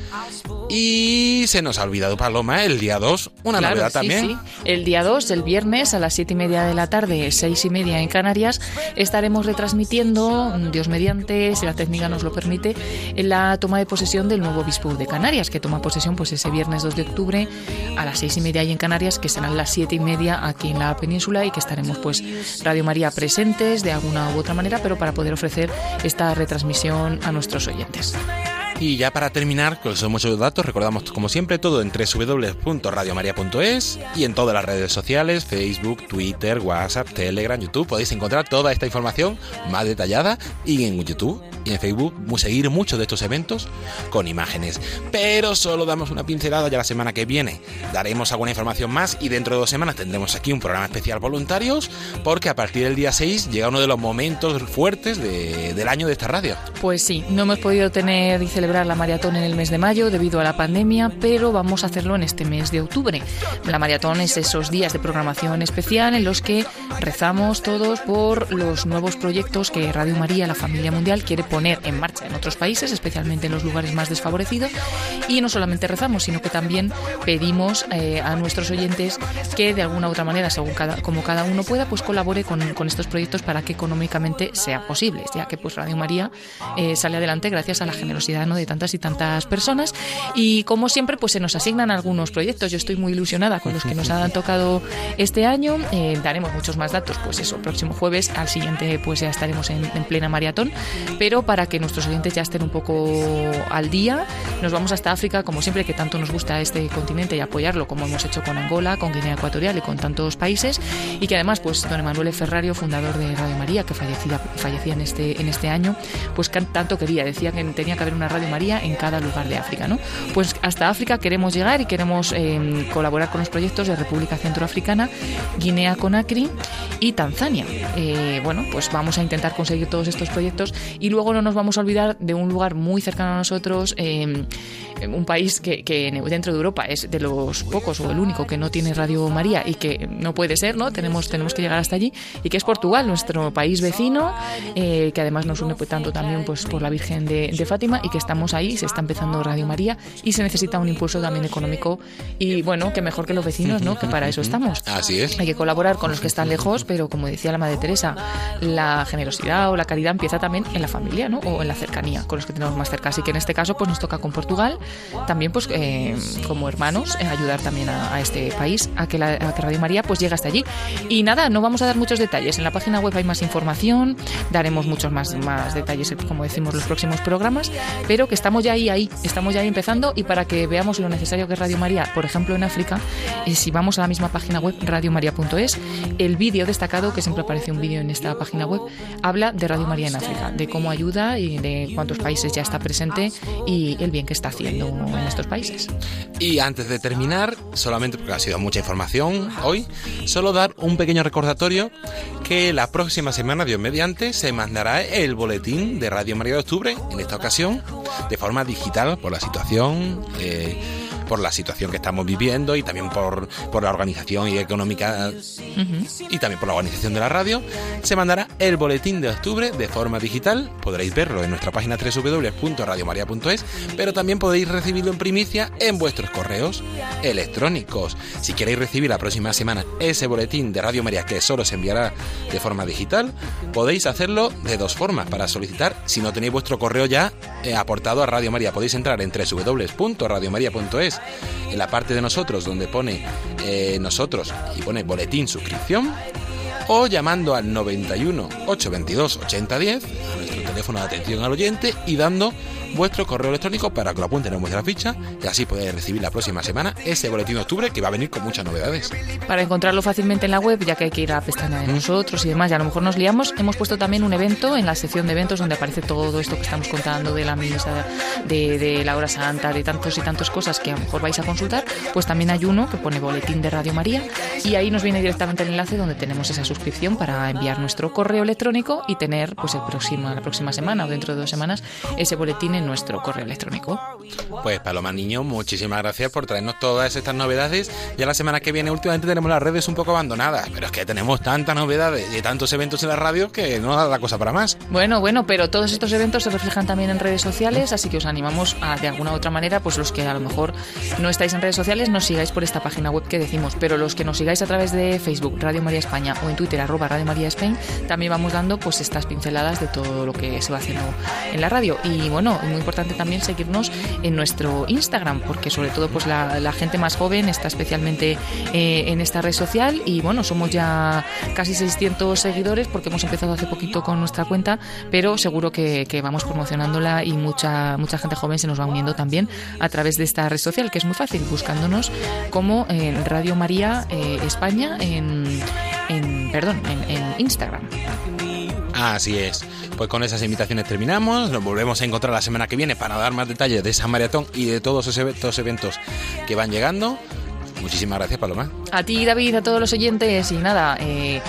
Y se nos ha olvidado, Paloma, el día 2, una
Claro,
novedad
sí,
también.
sí. El día 2, el viernes, a las 7 y media de la tarde, 6 y media en Canarias, estaremos retransmitiendo, Dios mediante, si la técnica nos lo permite, en la toma de posesión del nuevo obispo de Canarias, que toma posesión pues ese viernes 2 de octubre a las 6 y media ahí en Canarias, que serán las 7 y media aquí en la península y que estaremos pues Radio María presentes de alguna u otra manera, pero para poder ofrecer esta retransmisión a nuestros oyentes.
Y ya para terminar, con esos muchos datos, recordamos como siempre todo en www.radiomaria.es y en todas las redes sociales, Facebook, Twitter, WhatsApp, Telegram, YouTube, podéis encontrar toda esta información más detallada y en YouTube y en Facebook seguir muchos de estos eventos con imágenes. Pero solo damos una pincelada ya la semana que viene. Daremos alguna información más y dentro de dos semanas tendremos aquí un programa especial voluntarios porque a partir del día 6 llega uno de los momentos fuertes de- del año de esta radio.
Pues sí, no hemos podido tener y celebrar la maratón en el mes de mayo debido a la pandemia, pero vamos a hacerlo en este mes de octubre. La maratón es esos días de programación especial en los que rezamos todos por los nuevos proyectos que Radio María, la familia mundial, quiere poner en marcha en otros países, especialmente en los lugares más desfavorecidos. Y no solamente rezamos, sino que también pedimos eh, a nuestros oyentes que de alguna u otra manera, según cada, como cada uno pueda, pues colabore con, con estos proyectos para que económicamente sea posible, ya que pues Radio María eh, sale adelante gracias a la generosidad ¿no? De tantas y tantas personas. Y como siempre, pues se nos asignan algunos proyectos. Yo estoy muy ilusionada con los que nos han tocado este año. Eh, daremos muchos más datos, pues eso, próximo jueves, al siguiente pues ya estaremos en, en plena maratón. Pero para que nuestros oyentes ya estén un poco al día, nos vamos hasta África, como siempre, que tanto nos gusta este continente y apoyarlo, como hemos hecho con Angola, con Guinea Ecuatorial y con tantos países. Y que además, pues don Emanuel Ferrario, fundador de Radio María, que fallecía, fallecía en, este, en este año, pues tanto quería, decía que tenía que haber una Radio María en cada lugar de África, ¿no? Pues hasta África queremos llegar y queremos eh, colaborar con los proyectos de República Centroafricana, Guinea Conakry y Tanzania. Eh, bueno, pues vamos a intentar conseguir todos estos proyectos y luego no nos vamos a olvidar de un lugar muy cercano a nosotros, eh, un país que, que dentro de Europa es de los pocos o el único que no tiene Radio María y que no puede ser, ¿no? Tenemos, tenemos que llegar hasta allí y que es Portugal, nuestro país vecino, eh, que además nos une pues, tanto también pues, por la Virgen de, de Fátima y que estamos ahí, se está empezando Radio María y se necesita un impulso también económico y bueno, que mejor que los vecinos, ¿no? Que para eso estamos.
Así es.
Hay que colaborar con los que están lejos, pero como decía la Madre Teresa, la generosidad o la caridad empieza también en la familia, ¿no? O en la cercanía, con los que tenemos más cerca. Así que en este caso, pues nos toca con Portugal, también pues eh, como hermanos, eh, ayudar también a, a este país a que, la, a que Radio María pues llegue hasta allí. Y nada, no vamos a dar muchos detalles. En la página web hay más información, daremos muchos más, más detalles, como decimos, los próximos programas, pero que estamos ya ahí, ahí, estamos ya ahí empezando y para que veamos lo necesario que es Radio María, por ejemplo, en África, eh, si vamos a la misma página web, radiomaria.es, el vídeo destacado, que siempre aparece un vídeo en esta página web, habla de Radio María en África, de cómo ayuda y de cuántos países ya está presente y el bien que está haciendo en estos países.
Y antes de terminar, solamente porque ha sido mucha información hoy, solo dar un pequeño recordatorio que la próxima semana, Dios mediante, se mandará el boletín de Radio María de Octubre, en esta ocasión, de forma digital por la situación. Eh, por la situación que estamos viviendo y también por, por la organización y económica y también por la organización de la radio, se mandará el boletín de octubre de forma digital. Podréis verlo en nuestra página www.radiomaria.es, pero también podéis recibirlo en primicia en vuestros correos electrónicos. Si queréis recibir la próxima semana ese boletín de Radio María que solo se enviará de forma digital, podéis hacerlo de dos formas para solicitar. Si no tenéis vuestro correo ya eh, aportado a Radio María, podéis entrar en www.radiomaria.es en la parte de nosotros donde pone eh, nosotros y pone boletín suscripción o llamando al 91 822 8010 a nuestro teléfono de atención al oyente y dando vuestro correo electrónico para que lo apunten en vuestra ficha y así podéis recibir la próxima semana ese boletín de octubre que va a venir con muchas novedades.
Para encontrarlo fácilmente en la web, ya que hay que ir a la pestaña de nosotros y demás, y a lo mejor nos liamos, hemos puesto también un evento en la sección de eventos donde aparece todo esto que estamos contando de la misa, de, de la hora santa, de tantos y tantas cosas que a lo mejor vais a consultar, pues también hay uno que pone boletín de Radio María y ahí nos viene directamente el enlace donde tenemos esa suscripción para enviar nuestro correo electrónico y tener pues el próximo, la próxima semana o dentro de dos semanas ese boletín en nuestro correo electrónico.
Pues Paloma Niño, muchísimas gracias por traernos todas estas novedades. Ya la semana que viene últimamente tenemos las redes un poco abandonadas, pero es que tenemos tantas novedades y tantos eventos en la radio que no da la cosa para más.
Bueno, bueno, pero todos estos eventos se reflejan también en redes sociales, así que os animamos a, de alguna u otra manera, pues los que a lo mejor no estáis en redes sociales, nos sigáis por esta página web que decimos, pero los que nos sigáis a través de Facebook, Radio María España, o en Twitter, arroba Radio María Spain, también vamos dando pues estas pinceladas de todo lo que se va haciendo en la radio. Y bueno, muy importante también seguirnos en nuestro Instagram, porque sobre todo pues la, gente más joven está especialmente eh, en esta red social y bueno, somos ya casi 600 seguidores porque hemos empezado hace poquito con nuestra cuenta, pero seguro que, vamos promocionándola y mucha, mucha gente joven se nos va uniendo también a través de esta red social, que es muy fácil, buscándonos como en Radio María eh, España en, en perdón, en Instagram.
Así es. Pues con esas invitaciones terminamos. Nos volvemos a encontrar la semana que viene para dar más detalles de esa maratón y de todos esos eventos, eventos que van llegando. Muchísimas gracias, Paloma.
A ti, David, a todos los oyentes y nada, eh,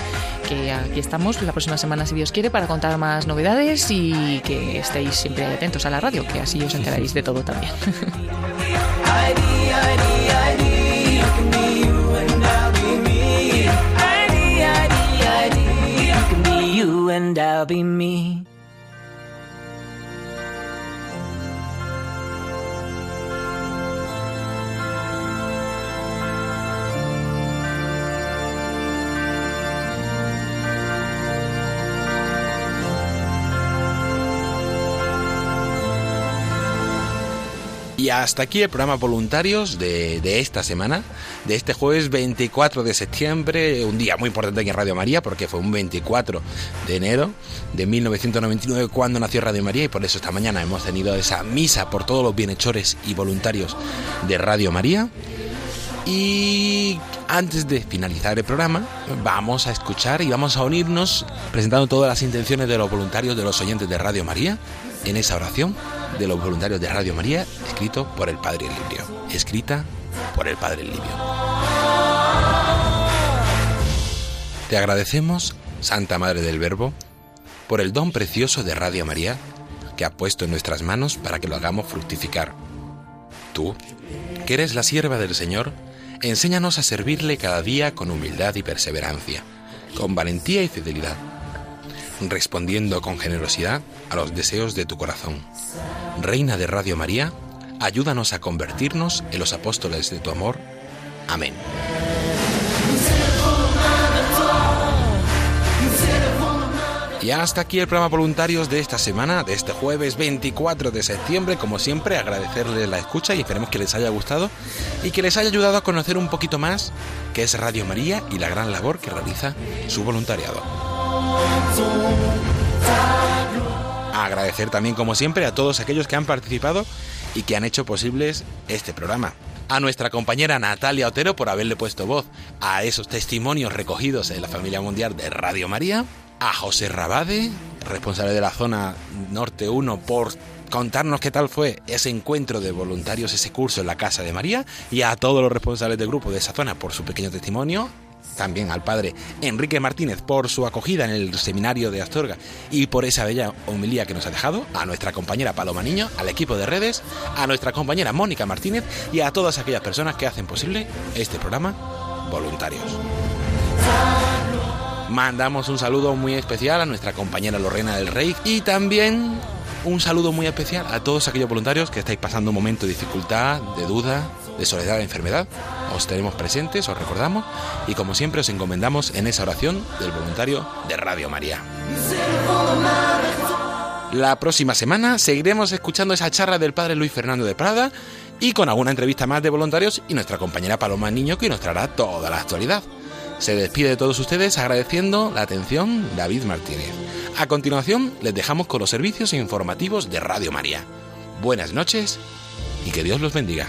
que aquí estamos la próxima semana, si Dios quiere, para contar más novedades y que estéis siempre atentos a la radio, que así os enteraréis de todo también.
You and I'll be me.
Y hasta aquí el programa Voluntarios de, de, esta semana, de este jueves 24 de septiembre, un día muy importante aquí en Radio María, porque fue un 24 de enero de 1999 cuando nació Radio María, y por eso esta mañana hemos tenido esa misa por todos los bienhechores y voluntarios de Radio María. Y antes de finalizar el programa, vamos a escuchar y vamos a unirnos presentando todas las intenciones de los voluntarios, de los oyentes de Radio María, en esa oración de los voluntarios de Radio María, escrito por el Padre Librio, escrita por el Padre Libio. Te agradecemos, Santa Madre del Verbo, por el don precioso de Radio María que ha puesto en nuestras manos para que lo hagamos fructificar. Tú, que eres la sierva del Señor, enséñanos a servirle cada día con humildad y perseverancia, con valentía y fidelidad, respondiendo con generosidad a los deseos de tu corazón. Reina de Radio María, ayúdanos a convertirnos en los apóstoles de tu amor. Amén. Y hasta aquí el programa Voluntarios de esta semana, de este jueves 24 de septiembre. Como siempre, agradecerles la escucha y esperemos que les haya gustado y que les haya ayudado a conocer un poquito más qué es Radio María y la gran labor que realiza su voluntariado. Agradecer también, como siempre, a todos aquellos que han participado y que han hecho posibles este programa. A nuestra compañera Natalia Otero por haberle puesto voz a esos testimonios recogidos en la familia mundial de Radio María. A José Rabade, responsable de la zona Norte 1, por contarnos qué tal fue ese encuentro de voluntarios, ese curso en la Casa de María. Y a todos los responsables del grupo de esa zona por su pequeño testimonio también al padre Enrique Martínez por su acogida en el seminario de Astorga y por esa bella homilía que nos ha dejado, a nuestra compañera Paloma Niño, al equipo de redes, a nuestra compañera Mónica Martínez y a todas aquellas personas que hacen posible este programa voluntarios. Mandamos un saludo muy especial a nuestra compañera Lorena del Rey y también un saludo muy especial a todos aquellos voluntarios que estáis pasando un momento de dificultad, de duda, de soledad, de enfermedad. Os tenemos presentes, os recordamos y como siempre os encomendamos en esa oración del voluntario de Radio María. La próxima semana seguiremos escuchando esa charla del padre Luis Fernando de Prada y con alguna entrevista más de voluntarios y nuestra compañera Paloma Niño que nos traerá toda la actualidad. Se despide de todos ustedes agradeciendo la atención David Martínez. A continuación les dejamos con los servicios informativos de Radio María. Buenas noches y que Dios los bendiga.